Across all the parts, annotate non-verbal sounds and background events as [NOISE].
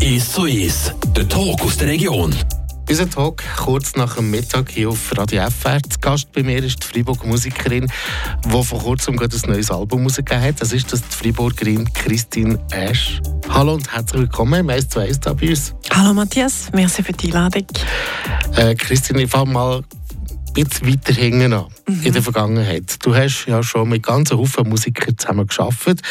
Ist so ist. Der Talk aus der Region. Unser Talk kurz nach dem Mittag hier auf Radio FR. Zu Gast bei mir ist die Freiburger Musikerin, die vor kurzem gerade ein neues Album rausgegeben hat. Das ist das die Freiburgerin Christine Ash. Hallo und herzlich willkommen im 1 zu 1 da bei uns. Hallo Matthias, merci für die Einladung. Äh, Christine, ich fange mal ein bisschen weiter hinten an, mhm. in der Vergangenheit. Du hast ja schon mit ganzen Haufen Musikern zusammen geschafft,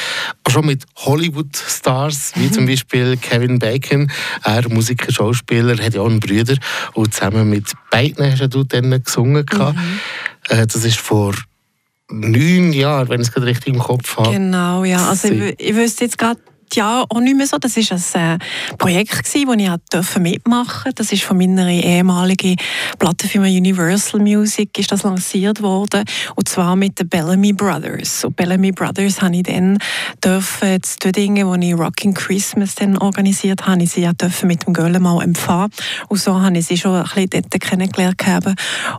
schon mit Hollywood-Stars, wie mhm. zum Beispiel Kevin Bacon, er Musiker, Schauspieler, hat ja auch einen Bruder und zusammen mit beiden hast du dann gesungen. Mhm. Äh, das ist vor neun Jahren, wenn ich es gerade richtig im Kopf habe. Genau, ja. Also ich, ich wüsste jetzt gerade ja auch nicht mehr so. Das war ein äh, Projekt, das ich mitmachen durfte. Das ist von meiner ehemaligen Plattenfirma Universal Music ist das lanciert worden. Und zwar mit den Bellamy Brothers. Und Bellamy Brothers habe ich dann dürfen, die Dinge, wo ich Rocking Christmas dann organisiert habe, ich sie ja mit dem Göller mal empfangen. Und so habe ich sie schon ein bisschen dort kennengelernt.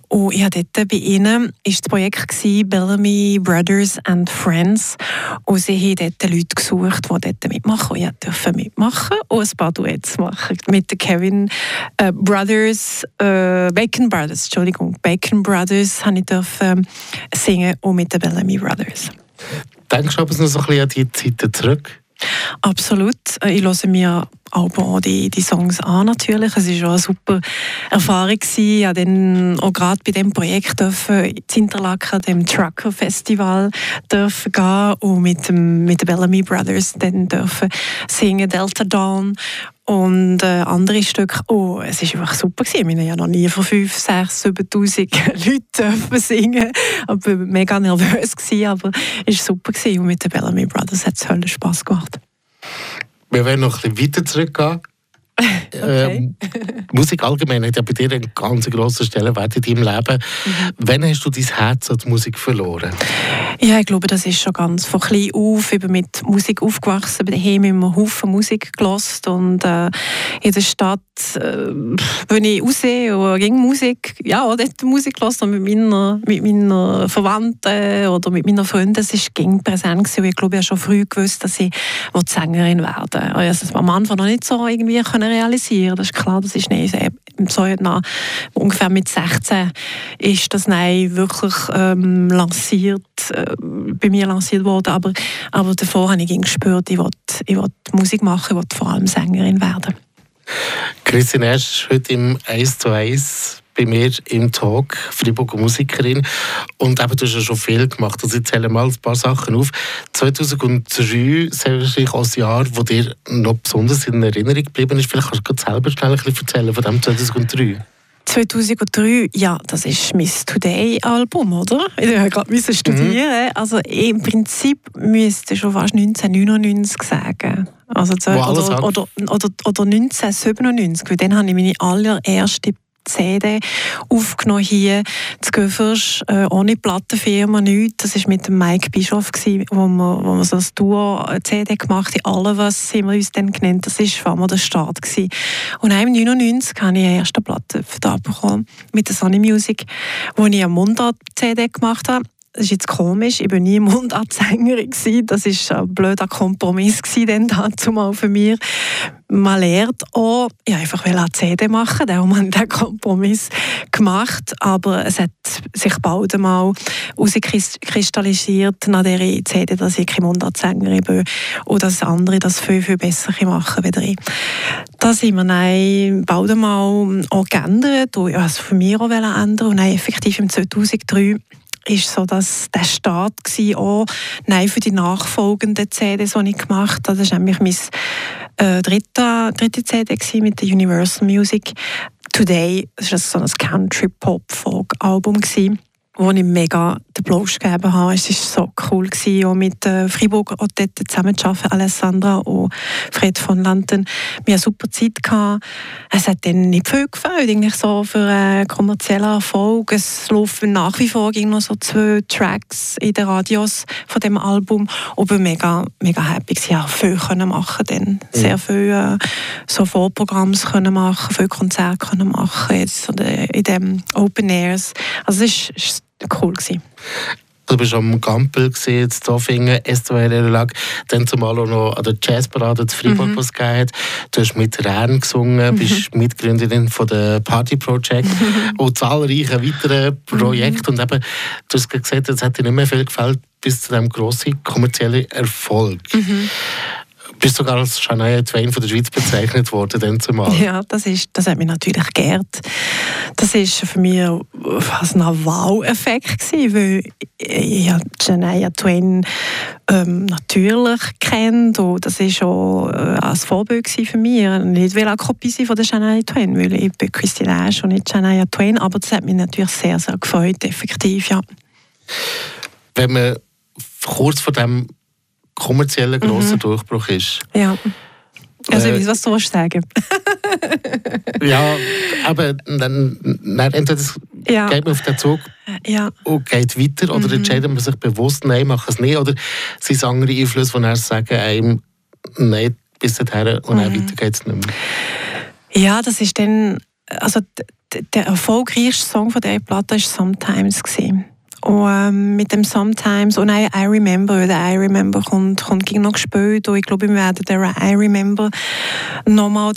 Und ich habe dort bei ihnen ist das Projekt gewesen, Bellamy Brothers and Friends. Und sie haben dort Leute gesucht, die dort mit mitmachen. Ich durfte mitmachen und ein paar Duets machen. Mit den Kevin äh, Brothers, äh, Bacon Brothers, Entschuldigung, Bacon Brothers habe ich dürfen singen und mit den Bellamy Brothers. Denkst du aber noch so ein bisschen an die Zeiten zurück? Absolut. Ich höre mir auch die, die Songs an natürlich. Es war schon eine super Erfahrung. Ich durfte auch gerade bei diesem Projekt dürfen in Interlaken, dem Trucker Festival, dürfen gehen und mit, dem, mit den Bellamy Brothers dann dürfen singen Delta Dawn und äh, andere Stücke, oh, es war einfach super. Gewesen. Wir haben ja noch nie vor 5, 6, 7'000 Leuten singen Ich war mega nervös, gewesen, aber es war super. Gewesen. Und mit den Bellamy Brothers hat es Spass gemacht. Wir werden noch ein bisschen weiter zurückgehen. [LAUGHS] Okay. Ähm, Musik allgemein hat ja bei dir einen ganz grossen Stellenwert in deinem Leben. Mhm. Wann hast du dein Herz an die Musik verloren? Ja, ich glaube, das ist schon ganz von klein auf eben mit Musik aufgewachsen. Bei daheim immer Haufen Musik gelost und äh, in der Stadt, äh, wenn ich raussehe und ging Musik, ja, auch dort Musik gelost mit meiner, mit meiner Verwandten oder mit meinen Freunden, das ist ging präsent gewesen. Ich glaube, ich habe schon früh gewusst, dass ich Sängerin werden. Also, am Anfang noch nicht so irgendwie können realisieren. Das ist klar, das ist nicht so nach, ungefähr mit 16 ist das Nein wirklich ähm, lanciert, äh, bei mir lanciert worden. Aber, aber davor habe ich gespürt, ich will, ich will Musik machen, ich will vor allem Sängerin werden. Christine Esch, heute im 1 zu 1 bei mir im Talk, Freiburger Musikerin. Und eben, du hast ja schon viel gemacht. Also ich zähle mal ein paar Sachen auf. 2003 ist wahrscheinlich auch ein Jahr, das dir noch besonders in Erinnerung geblieben ist. Vielleicht kannst du selber schnell ein bisschen erzählen von dem 2003. 2003, ja, das ist mein Today-Album, oder? Ich habe gerade studieren. Mhm. Also im Prinzip müsste schon fast 1999 sagen. Also, oder, oder, oder, oder 1997, weil dann habe ich meine allererste CD aufgenommen hier zu Göffers, äh, ohne Plattenfirma, nichts. Das war mit dem Mike Bischof, gewesen, wo wir, so ein Duo-CD gemacht haben. Alle, was haben wir uns dann genannt. Das war allem der Start. Gewesen. Und im 99 habe ich eine erste Platte bekommen mit der Sunny Music, wo ich eine Mundart-CD gemacht habe das ist jetzt komisch, ich war nie Mundartsängerin. Das war ein blöder Kompromiss dann dazu mal für mich. Man lernt auch, ich einfach eine CD machen, darum habe ich diesen Kompromiss gemacht, aber es hat sich bald einmal herauskristallisiert nach dieser CD, dass ich keine Mundartsängerin bin und dass andere das viel, viel besser machen als ich. Das haben wir dann bald einmal auch geändert und ich für mich auch ändern und dann effektiv im 2003 ist so dass der Start war, auch nein, für die nachfolgenden CDs, die ich gemacht habe. Das war nämlich meine äh, dritte, dritte CD mit der Universal Music. Today, das war so ein Country-Pop-Folk-Album wo ich mega den Blausch gegeben habe. Es war so cool, gewesen, auch mit äh, Freiburg auch dort zusammen zu arbeiten, Alessandra und Fred von Lanten. Wir hatten super Zeit. Gehabt. Es hat dann nicht viel gefällt, eigentlich so für einen kommerziellen Erfolg. Es laufen nach wie vor noch so zwei Tracks in den Radios von dem Album. War mega, mega happy. Ich konnte viel können machen dann. Sehr viel äh, so Vorprogramms können machen, viele Konzerte können machen, jetzt in den Open Airs. Also es ist cool. Gewesen. Du bist am Gampel in Zofingen, SWR lag, dann zumal auch noch an der Jazzparade zu Freiburg, mhm. was hat. Du hast mit Rern gesungen, mhm. bist Mitgründerin von der Party Project [LAUGHS] mhm. und zahlreiche weitere Projekte. Mhm. Und eben, du hast gesagt, es hat dir nicht mehr viel gefällt bis zu diesem grossen kommerziellen Erfolg. Mhm bist sogar als Shania Twain von der Schweiz bezeichnet worden, dann zumal. Ja, das, ist, das hat mich natürlich geehrt. Das war für mich fast ein Wow-Effekt, weil ich Shania Twain ähm, natürlich kennt und das war schon äh, als Vorbild für mich. Ich will auch Kopie sein von der Shania Twain, weil ich bin Christine Ash und nicht Shania Twain, aber das hat mich natürlich sehr, sehr gefreut, effektiv, ja. Wenn man kurz vor dem kommerzieller grosser mhm. Durchbruch ist. Ja. Also ich äh, weiß, was du sagen Ja, aber dann, dann entweder ja. geht man auf den Zug ja. und geht weiter oder mhm. entscheidet man sich bewusst, nein, mach es nicht. Oder sind es andere Einflüsse, die dann sagen einem, nein, bis dahin und mhm. dann weiter geht es nicht mehr. Ja, das ist dann, also der erfolgreichste Song von dieser Platte war «Sometimes». Gewesen. Und ähm, mit dem Sometimes und auch I Remember, der I Remember kommt, kommt noch gespielt und ich glaube, wir werden den I Remember nochmal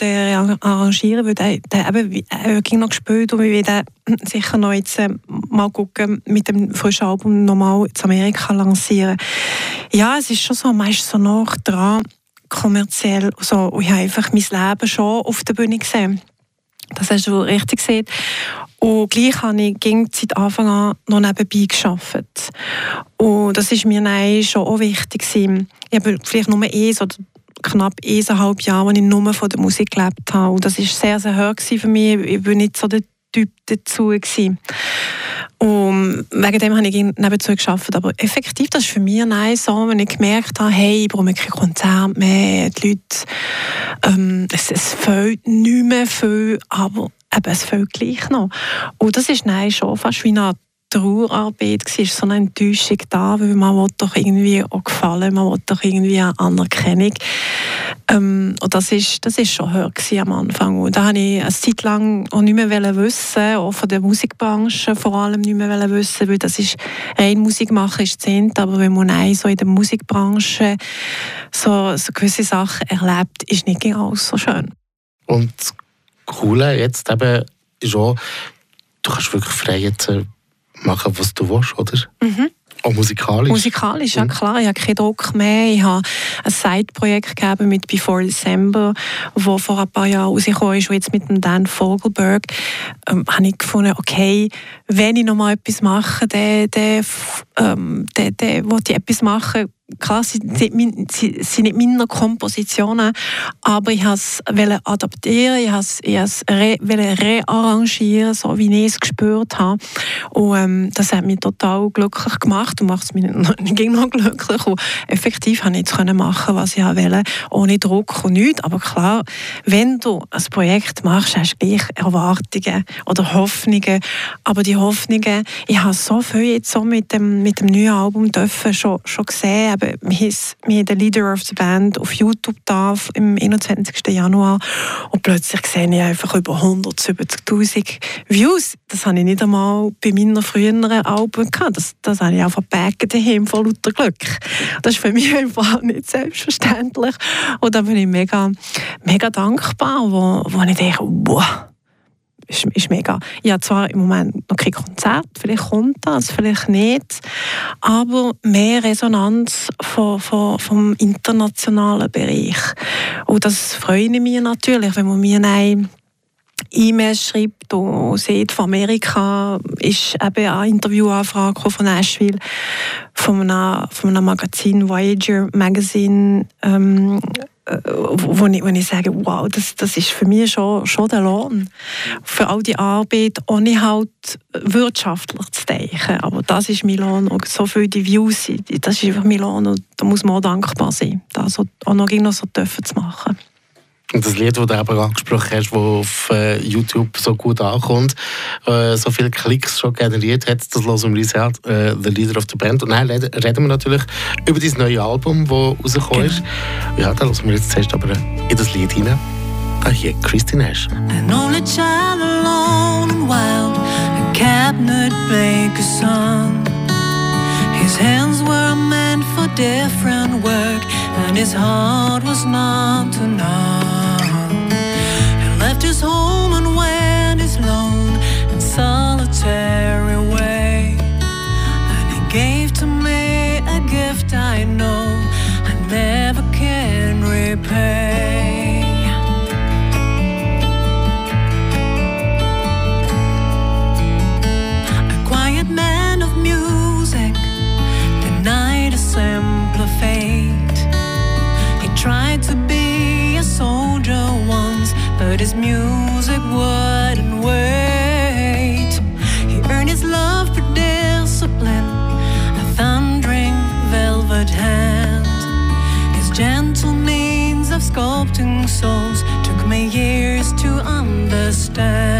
arrangieren, weil der, der eben äh, ging noch gespielt und wir werden sicher noch jetzt äh, mal gucken, mit dem frischen Album nochmal in Amerika lancieren. Ja, es ist schon so, meist so noch dran, kommerziell, so, ich habe einfach mein Leben schon auf der Bühne gesehen. Das hast du richtig gesehen. Und gleich habe ich seit Anfang an noch nebenbei gearbeitet. Und das ist mir schon auch wichtig. Ich habe vielleicht nur eins oder knapp eineinhalb Jahre, als ich nur von der Musik gelebt habe. Und das war sehr, sehr hoch für mich. Ich war nicht so der Typ dazu. Gewesen. Und wegen dem habe ich nebenzu geschafft. Aber effektiv, das ist für mich nein, so, wenn ich gemerkt habe, hey, ich brauche kein Konzert mehr, die Leute, ähm, es, es fehlt nicht mehr viel, aber eben, es fehlt gleich noch. Und das ist nein, schon fast wie eine Trauerarbeit war, so eine Enttäuschung da, weil man will doch irgendwie auch gefallen, man will doch irgendwie eine Anerkennung. Ähm, und das ist, das ist schon höher am Anfang. Und da habe ich eine Zeit lang auch nicht mehr wissen, auch von der Musikbranche vor allem nicht mehr wissen, weil das ist, rein Musik machen ist zehnt, aber wenn man auch so in der Musikbranche so, so gewisse Sachen erlebt, ist nicht alles so schön. Und Coole jetzt eben ist auch, du kannst wirklich frei jetzt äh, machen, was du willst, oder? Mhm. Auch musikalisch? Musikalisch, ja klar. Ich habe keinen Druck mehr. Ich habe ein Side-Projekt gegeben mit Before December, das vor ein paar Jahren rausgekommen ist, und jetzt mit dem Dan Vogelberg ähm, habe ich gefunden, okay, wenn ich noch mal etwas mache, dann, dann, ähm, dann, dann will ich etwas machen, klar, sind nicht meine Kompositionen, aber ich wollte es adaptieren, ich wollte es re, rearrangieren, so wie ich es gespürt habe. Und ähm, das hat mich total glücklich gemacht und macht es mich noch, [LAUGHS] noch glücklich. Und effektiv habe ich jetzt machen, was ich wollte, ohne Druck und nichts. Aber klar, wenn du ein Projekt machst, hast du gleich Erwartungen oder Hoffnungen. Aber die Hoffnungen, ich habe so viel jetzt so mit dem, mit dem neuen Album dürfen schon, schon gesehen, eben, wir haben Leader of the Band auf YouTube da im 21. Januar und plötzlich sehe ich einfach über 170'000 Views. Das habe ich nicht einmal bei meinen früheren Alben gehabt. Das, das habe ich einfach backen daheim von lauter Glück. Das ist für mich [LAUGHS] einfach nicht selbstverständlich und da bin ich mega, mega dankbar, wo, wo ich denke, wow, ist, ist mega. Ich habe zwar im Moment noch kein Konzert, vielleicht kommt das, vielleicht nicht, aber mehr Resonanz von, von, vom internationalen Bereich. Und das freut mich natürlich, wenn man mir eine E-Mails schreibt und sieht, von Amerika ist eben eine Interviewanfrage von Nashville, von einem, von einem Magazin Voyager Magazine, ähm, äh, wo ich, wo ich sage, wow, das, das ist für mich schon, schon der Lohn. Für all die Arbeit, ohne halt wirtschaftlich zu denken. Aber das ist mein Lohn. Und so viele die Views, das ist einfach mein Lohn. Und da muss man auch dankbar sein, das auch noch, noch so dürfen zu machen. Und das Lied, das du eben angesprochen hast, das auf äh, YouTube so gut ankommt, äh, so viele Klicks schon generiert hat, das hören wir uns an, äh, «The Leader of the Band». Und dann reden wir natürlich über dein neue Album, das rausgekommen ist. Genau. Ja, da hören wir jetzt zuerst aber in das Lied hinein. Ah, hier, Christine Nash. An only child alone and wild, a cabinet maker's son. His hands were meant for different work, and his heart was numb to none. Understand.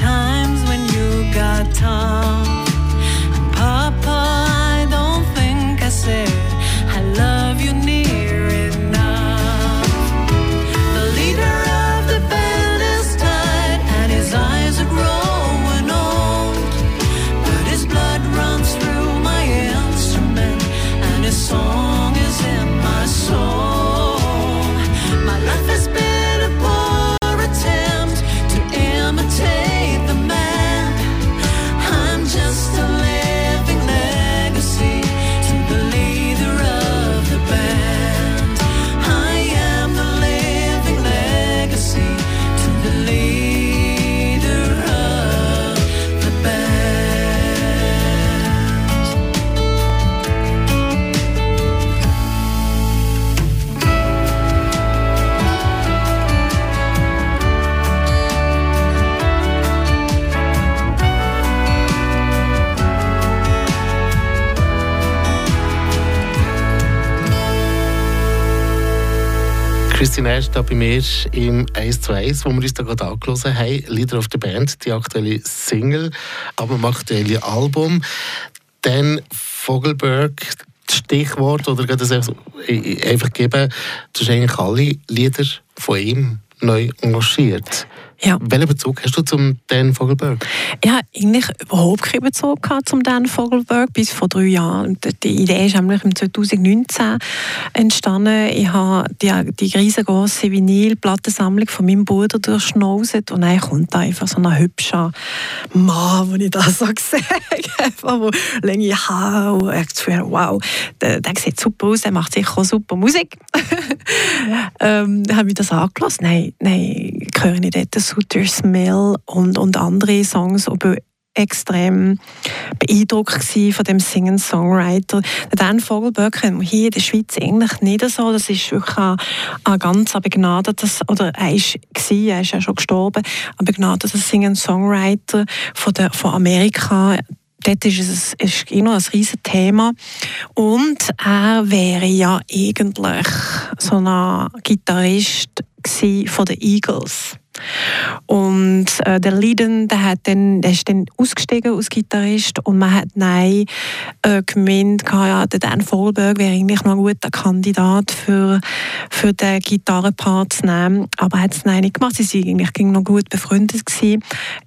Times when you got tough. Da bei mir im 1 zu 1, wo wir uns da gerade angelassen haben. Lieder auf der Band, die aktuelle Single, aber im aktuelle Album. Dann Vogelberg, das Stichwort, oder geht das einfach, einfach geben, du hast eigentlich alle Lieder von ihm neu engagiert. Ja. Welchen Bezug hast du zum Dan Vogelberg? Ich habe eigentlich überhaupt keinen Bezug zum Dan Vogelberg bis vor drei Jahren. Die Idee ist nämlich im 2019 entstanden. Ich habe die, die riesengroße Vinylplattensammlung von meinem Bruder durchschnauset und dann kommt da einfach so ein hübscher Mann, wenn ich das so [LAUGHS] sehe, einfach wo lange Haare und ich dachte, wow, der, der sieht super aus, der macht sicher auch super Musik. [LAUGHS] ähm, habe ich das angelassen? Nein, nein, ich höre nicht dort Sutter Smell und, und andere Songs, aber extrem beeindruckt von dem Singen-Songwriter. Der Dan Vogelberg kennt man hier in der Schweiz eigentlich nicht so. Das ist wirklich ein, ein ganz begnadeter, oder er ist gewesen, er ist ja schon gestorben, ein begnadeter Singen-Songwriter von, von Amerika dort ist es ist immer ein riesiges Thema. Und er wäre ja eigentlich so ein Gitarrist von den Eagles. Und äh, der Lydon, der, hat dann, der ist dann ausgestiegen als Gitarrist und man hat nein äh, gemeint, ja, der Dan Vogelberg wäre eigentlich noch ein guter Kandidat für, für den Gitarrenpart zu nehmen, aber er hat es nein nicht gemacht. Sie waren eigentlich noch gut befreundet gewesen.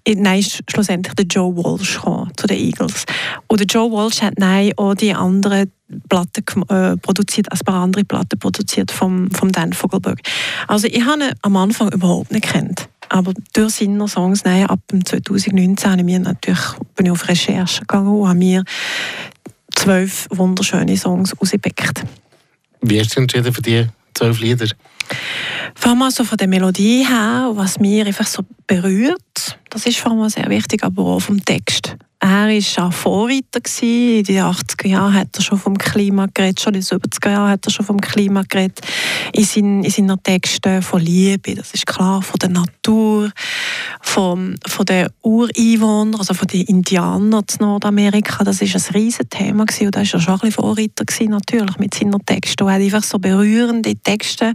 Nein, ist schlussendlich der Joe Walsh gekommen, zu den Eagles. Und der Joe Walsh hat nein auch die anderen Platten äh, produziert, als paar andere Platten produziert vom, vom Dan Vogelberg. Also ich habe ihn am Anfang überhaupt nicht kennt. Aber durch seine Songs, nein, ab 2019 habe ich mir natürlich, bin ich auf Recherche gegangen und habe mir zwölf wunderschöne Songs ausgepickt. Wie hast du entschieden für die zwölf Lieder? Vor allem also von der Melodie her, was mich einfach so berührt, das ist vor allem sehr wichtig, aber auch vom Text. Er war auch Vorreiter. Gewesen. In den 80er Jahren hat er schon vom Klima geredet, schon in den 70er Jahren hat er schon vom Klima geredet. In, seinen, in seinen Texten von Liebe, das ist klar, von der Natur, von, von den Ureinwohnern, also von den Indianern zu Nordamerika. Das war ein riesiges Thema gewesen. und da war er schon ein Vorreiter gewesen, natürlich mit seinen Texten. Und er hat einfach so berührende Texte,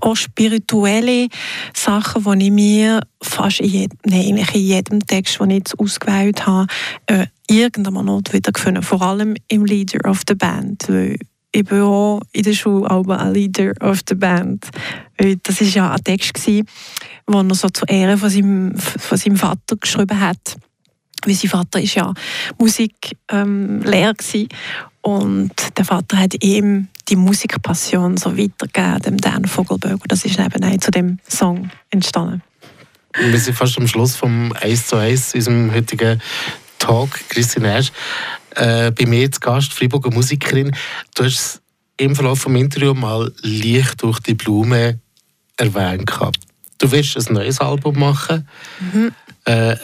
auch spirituelle Sachen, die ich mir fast in jedem, nein, in jedem Text, den ich jetzt ausgewählt habe, äh, irgendwann Not wieder gefunden. Vor allem im Leader of the Band. Weil ich bin auch in der Schule aber ein Leader of the Band. Das war ja ein Text, den er so zu Ehren von seinem, von seinem Vater geschrieben hat. Weil sein Vater ist ja Musiklehrer ähm, und der Vater hat ihm die Musikpassion so weitergegeben, dem Dan Vogelberg. Und das ist eben zu dem Song entstanden. Wir sind fast am Schluss vom 1 zu 1 unserem heutigen Talk. Christine Asch, äh, bei mir zu Gast, Freiburger Musikerin. Du hast es im Verlauf des Interviews mal Licht durch die Blume erwähnt. Du willst ein neues Album machen, mhm. äh,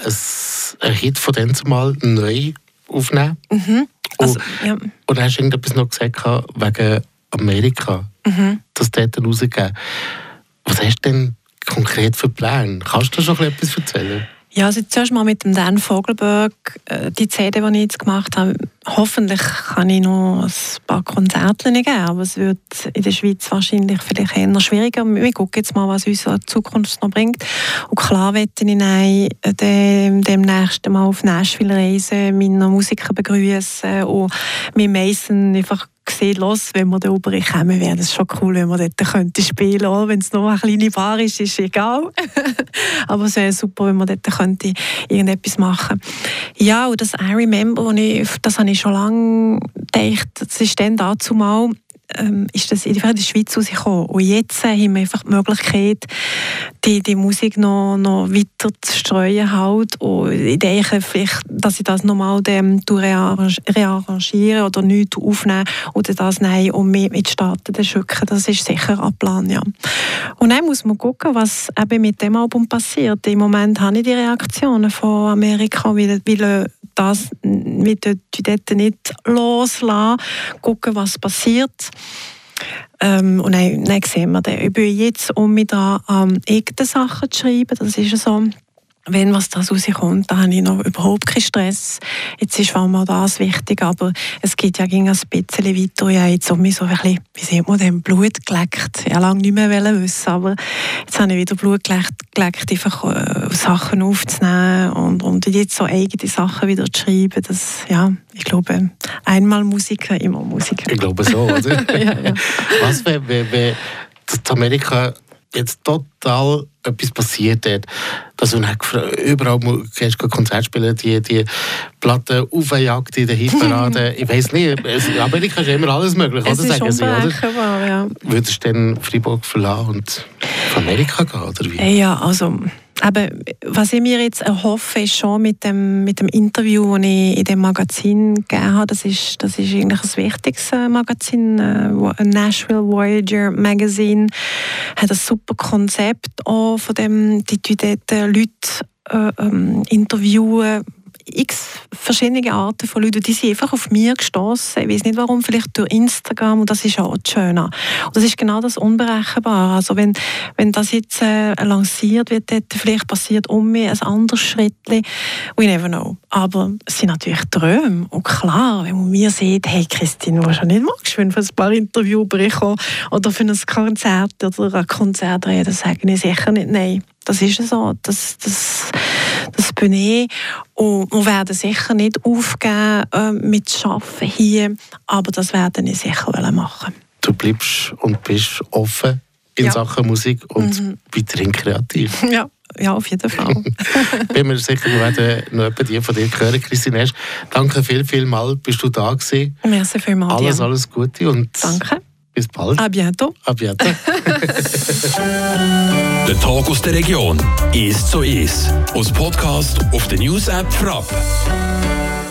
ein Hit von dem zumal neu aufnehmen. Mhm. Also, und, ja. und hast du irgendetwas noch gesagt wegen Amerika, mhm. das dort rausgegeben. Was hast du denn konkret für Pläne? Kannst du schon etwas erzählen? Ja, also zuerst mal mit dem Dan Vogelberg, äh, die CD, die ich jetzt gemacht habe. Hoffentlich kann ich noch ein paar Konzerte geben, aber es wird in der Schweiz wahrscheinlich vielleicht eher schwieriger. Wir gucken jetzt mal, was uns in Zukunft noch bringt. Und klar werde ich nein, dem, demnächst mal auf Nashville reisen, meine Musiker begrüßen und mit Mason einfach gesehen, los, wenn wir da oben kommen, wäre das schon cool, wenn wir dort könnten spielen könnten. Wenn es nur eine kleine Bar ist, ist egal. [LAUGHS] Aber es wäre super, wenn wir dort könnten irgendetwas machen Ja, und das I Remember, das habe ich schon lange gedacht, das ist dann dazu mal ähm, ist das in der Schweiz rausgekommen. Und jetzt haben wir einfach die Möglichkeit, die, die Musik noch, noch weiter zu streuen. Halt. Und ich denke vielleicht, dass ich das nochmal rearrangieren oder nicht aufnehmen oder das nein und mehr mit starten schicken. Das ist sicher ein Plan, ja. Und dann muss man gucken, was eben mit dem Album passiert. Im Moment habe ich die Reaktionen von Amerika, wie, wie das mit dort nicht loslassen, gucken, was passiert. Ähm, und dann, dann sehen wir dann. Ich bin jetzt um mich da ähm, eigene Sachen zu schreiben, das ist so wenn was da rauskommt, dann habe ich noch überhaupt keinen Stress. Jetzt ist vor allem das wichtig, aber es geht ja gegen ein bisschen weiter. Ich habe jetzt um mich so ein bisschen, wie sieht man dem Blut geleckt. Ich wollte lange nicht mehr wissen, aber jetzt habe ich wieder Blut geleckt, geleckt einfach äh, Sachen aufzunehmen und, und jetzt so eigene Sachen wieder zu schreiben. Das, ja, ich glaube, einmal Musiker, immer Musiker. Ich glaube so, oder? [LAUGHS] ja, ja. Was wäre, wär, wär, Amerika jetzt total etwas passiert dort, dass du überall kannst du Konzert spielen, die, die Platten aufjagt in der Hitparade. [LAUGHS] ich weiß nicht, in Amerika ist immer alles möglich, es oder? Sagen sie, oder? Ja. Würdest du dann Freiburg verlassen und nach Amerika gehen, oder wie? Ja, also aber was ich mir jetzt erhoffe, ist schon mit dem, mit dem Interview, das ich in dem Magazin gegeben habe, das ist, das ist eigentlich ein wichtiges äh, Magazin, äh, Nashville Voyager Magazine, hat ein super Konzept auch von dem, die dort Leute äh, ähm, interviewen, x verschiedene Arten von Leuten, die sind einfach auf mich gestoßen. Ich weiß nicht warum, vielleicht durch Instagram und das ist auch das Schöne. Und das ist genau das Unberechenbare. Also wenn, wenn das jetzt äh, lanciert wird, dort, vielleicht passiert um mich ein anderes Schritt. We never know. Aber es sind natürlich Träume. Und klar, wenn man mir sieht, hey Christine, du schon nicht magst, wenn für ein paar Interviews bekomme oder für ein Konzert oder ein Konzert reden, sage ich sicher nicht nein. Das ist so. Das, das, ich. Und wir werden sicher nicht aufgeben äh, mit Arbeiten hier, aber das werden wir sicher machen. Du bleibst und bist offen in Ja. Sachen Musik und Mhm. weiterhin kreativ. [LAUGHS] Ja, ja auf jeden Fall. [LAUGHS] Bin mir sicher, wir werden noch die von dir hören, Christine Esch. Danke viel, viel mal, bist du da gewesen. Merci vielmals. Alles, alles Gute und Danke. Bis bald. À bientôt. Ab jetzt. [LAUGHS] Der Tag aus der Region. Ist so ist. Aus Podcast auf der News App Frapp.